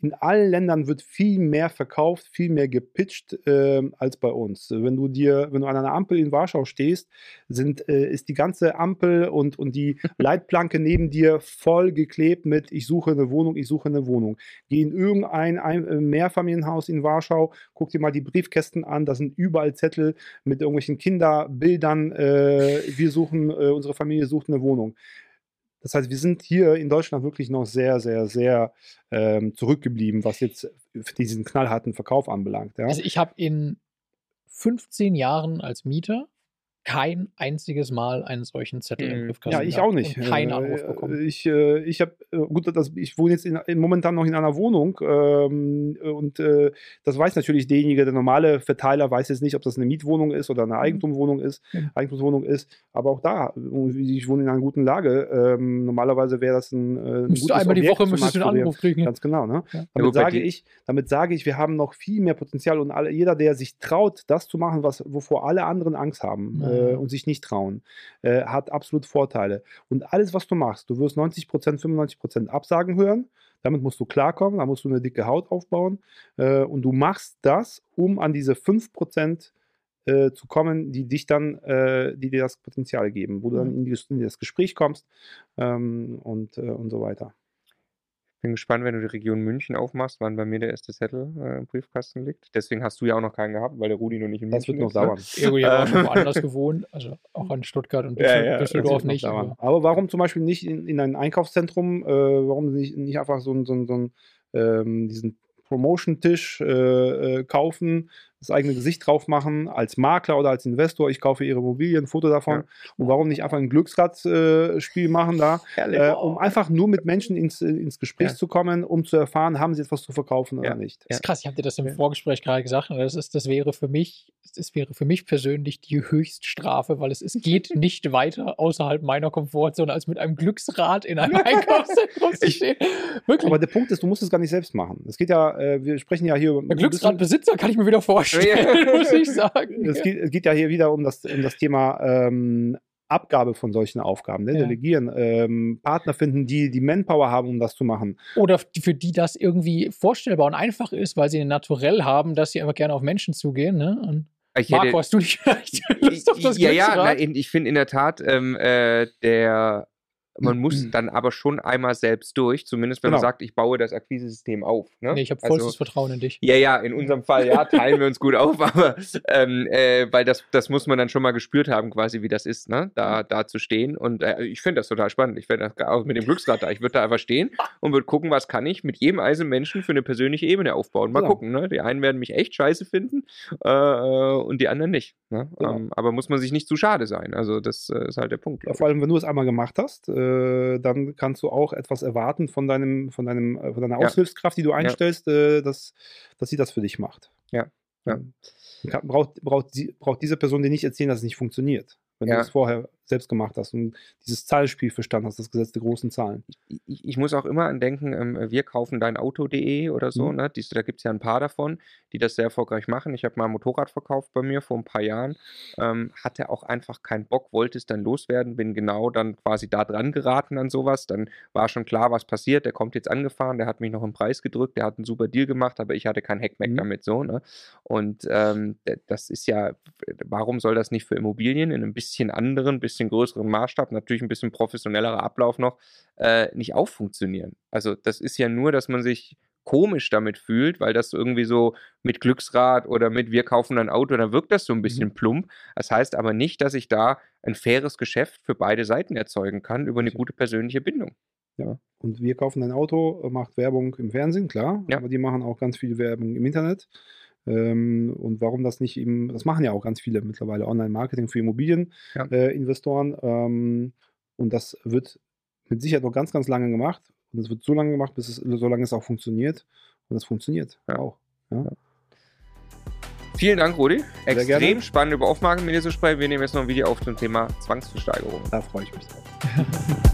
In allen Ländern wird viel mehr verkauft, viel mehr gepitcht ähm, als bei uns. Wenn du dir, wenn du an einer Ampel in Warschau stehst, sind, äh, ist die ganze Ampel und, und die (laughs) Leitplanke neben dir voll geklebt mit Ich suche eine Wohnung, ich suche eine Wohnung. Geh in irgendein ein, äh, Mehrfamilienhaus in Warschau, guck dir mal die Briefkästen an, da sind überall Zettel mit irgendwelchen Kinderbildern. Äh, wir suchen, äh, unsere Familie sucht eine Wohnung. Das heißt, wir sind hier in Deutschland wirklich noch sehr, sehr, sehr ähm, zurückgeblieben, was jetzt diesen knallharten Verkauf anbelangt. Ja? Also ich habe in 15 Jahren als Mieter kein einziges Mal einen solchen Zettel im Mhm. Briefkasten Ja, ich auch nicht. Und keinen Äh, Anruf bekommen. Ich, äh, ich habe, äh, gut, das, ich wohne jetzt in, in, momentan noch in einer Wohnung ähm, und äh, das weiß natürlich derjenige, der normale Verteiler weiß jetzt nicht, ob das eine Mietwohnung ist oder eine Eigentumswohnung ist, Mhm. Eigentumswohnung ist, aber auch da, ich wohne in einer guten Lage. Ähm, normalerweise wäre das ein, äh, ein gutes einmal die Woche müsstest du einen. Anruf kriegen. Ganz genau, ne? Ja. Damit, wobei sage ich, damit sage ich, wir haben noch viel mehr Potenzial und alle, jeder, der sich traut, das zu machen, was, wovor alle anderen Angst haben Ja. Äh, und sich nicht trauen, äh, hat absolut Vorteile. Und alles, was du machst, du wirst 90%, 95% Absagen hören. Damit musst du klarkommen, da musst du eine dicke Haut aufbauen. Äh, und du machst das, um an diese 5% äh, zu kommen, die dich dann, äh, die dir das Potenzial geben, wo du dann in, die, in das Gespräch kommst ähm, und, äh, und so weiter. Bin gespannt, wenn du die Region München aufmachst, wann bei mir der erste Zettel äh, im Briefkasten liegt. Deswegen hast du ja auch noch keinen gehabt, weil der Rudi noch nicht in Das München wird noch ist, ne? dauern. Ego, ich habe auch schon Ähm. woanders gewohnt, also auch an Stuttgart und Ja, Düssel- ja, das Düsseldorf nicht. Aber Aber warum zum Beispiel nicht in, in ein Einkaufszentrum, äh, warum nicht, nicht einfach so, einen- so, so einen, ähm, diesen Promotion-Tisch äh, äh, kaufen, das eigene Gesicht drauf machen, als Makler oder als Investor, ich kaufe ihre Immobilien, ein Foto davon. Ja. Und warum nicht einfach ein Glücksrad-Spiel äh, machen da, (laughs) Herrlich. äh, um einfach nur mit Menschen ins, ins Gespräch Ja. zu kommen, um zu erfahren, haben sie etwas zu verkaufen Ja. oder nicht. das ist krass, ich habe dir das im Ja. Vorgespräch gerade gesagt. Und das, ist, das wäre für mich, das wäre für mich persönlich die Höchststrafe, weil es, es geht (laughs) nicht weiter außerhalb meiner Komfortzone, als mit einem Glücksrad in einem (laughs) Einkaufszentrum zu stehen. Wirklich. Aber der Punkt ist, du musst es gar nicht selbst machen. Es geht ja, äh, wir sprechen ja hier über Glücksradbesitzer kann ich mir wieder vorstellen, (laughs) muss ich sagen. Es geht, es geht ja hier wieder um das, um das Thema ähm, Abgabe von solchen Aufgaben, ne? Ja. Delegieren, ähm, Partner finden, die die Manpower haben, um das zu machen. Oder für die das irgendwie vorstellbar und einfach ist, weil sie ein Naturell haben, dass sie einfach gerne auf Menschen zugehen. Ne? Und Ich Marco, hätte- hast du nicht (laughs) vielleicht Lust auf das ja, ja, na, in- ich finde in der Tat, ähm, äh, der, man muss dann aber schon einmal selbst durch, zumindest wenn man Genau. sagt, ich baue das Akquisesystem auf. Ne? Nee, ich habe Also- vollstes Vertrauen in dich. Ja, ja, in unserem Fall, ja, teilen wir uns gut auf, (laughs) aber ähm, äh, weil das, das muss man dann schon mal gespürt haben, quasi, wie das ist, ne? Da, da zu stehen. Und äh, ich finde das total spannend. Ich finde das auch mit dem Glücksrad da. Ich würde da einfach stehen und würde gucken, was kann ich mit jedem einzelnen Menschen für eine persönliche Ebene aufbauen. Mal Genau. gucken, ne? Die einen werden mich echt scheiße finden äh, äh, und die anderen nicht. Ne? Genau. Ähm, aber muss man sich nicht zu schade sein. Also, das äh, ist halt der Punkt. Ja, vor allem, wenn du es einmal gemacht hast, äh, dann kannst du auch etwas erwarten von deinem, von deinem, äh, von deiner. Aushilfskraft, die du einstellst, äh, dass, dass sie das für dich macht. Ja, ja. Ähm, Braucht, braucht, braucht diese Person dir nicht erzählen, dass es nicht funktioniert. Wenn du es vorher selbst gemacht hast und dieses Zahlenspiel verstanden hast, das Gesetz der großen Zahlen. ich, ich muss auch immer an denken, ähm, wir kaufen dein Auto.de oder so, Mhm. ne? Dies, da gibt es ja ein paar davon, die das sehr erfolgreich machen. Ich habe mal ein Motorrad verkauft bei mir vor ein paar Jahren, ähm, hatte auch einfach keinen Bock, wollte es dann loswerden, bin genau dann quasi da dran geraten an sowas. Dann war schon klar, was passiert. Der kommt jetzt angefahren, der hat mich noch im Preis gedrückt, der hat einen super Deal gemacht, aber ich hatte kein Heckmeck Mhm. damit so. Ne? Und ähm, das ist ja, warum soll das nicht für Immobilien in einem bisschen anderen, bisschen größeren Maßstab, natürlich ein bisschen professionellerer Ablauf noch, äh, nicht auch funktionieren? Also das ist ja nur, dass man sich komisch damit fühlt, weil das irgendwie so mit Glücksrad oder mit wir kaufen ein Auto, dann wirkt das so ein bisschen plump. Das heißt aber nicht, dass ich da ein faires Geschäft für beide Seiten erzeugen kann über eine Ja. gute persönliche Bindung. Und wir kaufen ein Auto, macht Werbung im Fernsehen, klar, Ja. aber die machen auch ganz viel Werbung im Internet. Ähm, und warum das nicht eben, das machen ja auch ganz viele mittlerweile Online-Marketing für Ja. Immobilieninvestoren. Äh, Investoren. ähm, und das wird mit Sicherheit noch ganz, ganz lange gemacht. Und es wird so lange gemacht, bis es, solange es auch funktioniert. Und es funktioniert Ja. auch. Vielen Dank, Rudi. Sehr Extrem gerne. spannend über Aufmarken mit dir zu sprechen. Wir nehmen jetzt noch ein Video auf zum Thema Zwangsversteigerung. Da freue ich mich drauf. (laughs)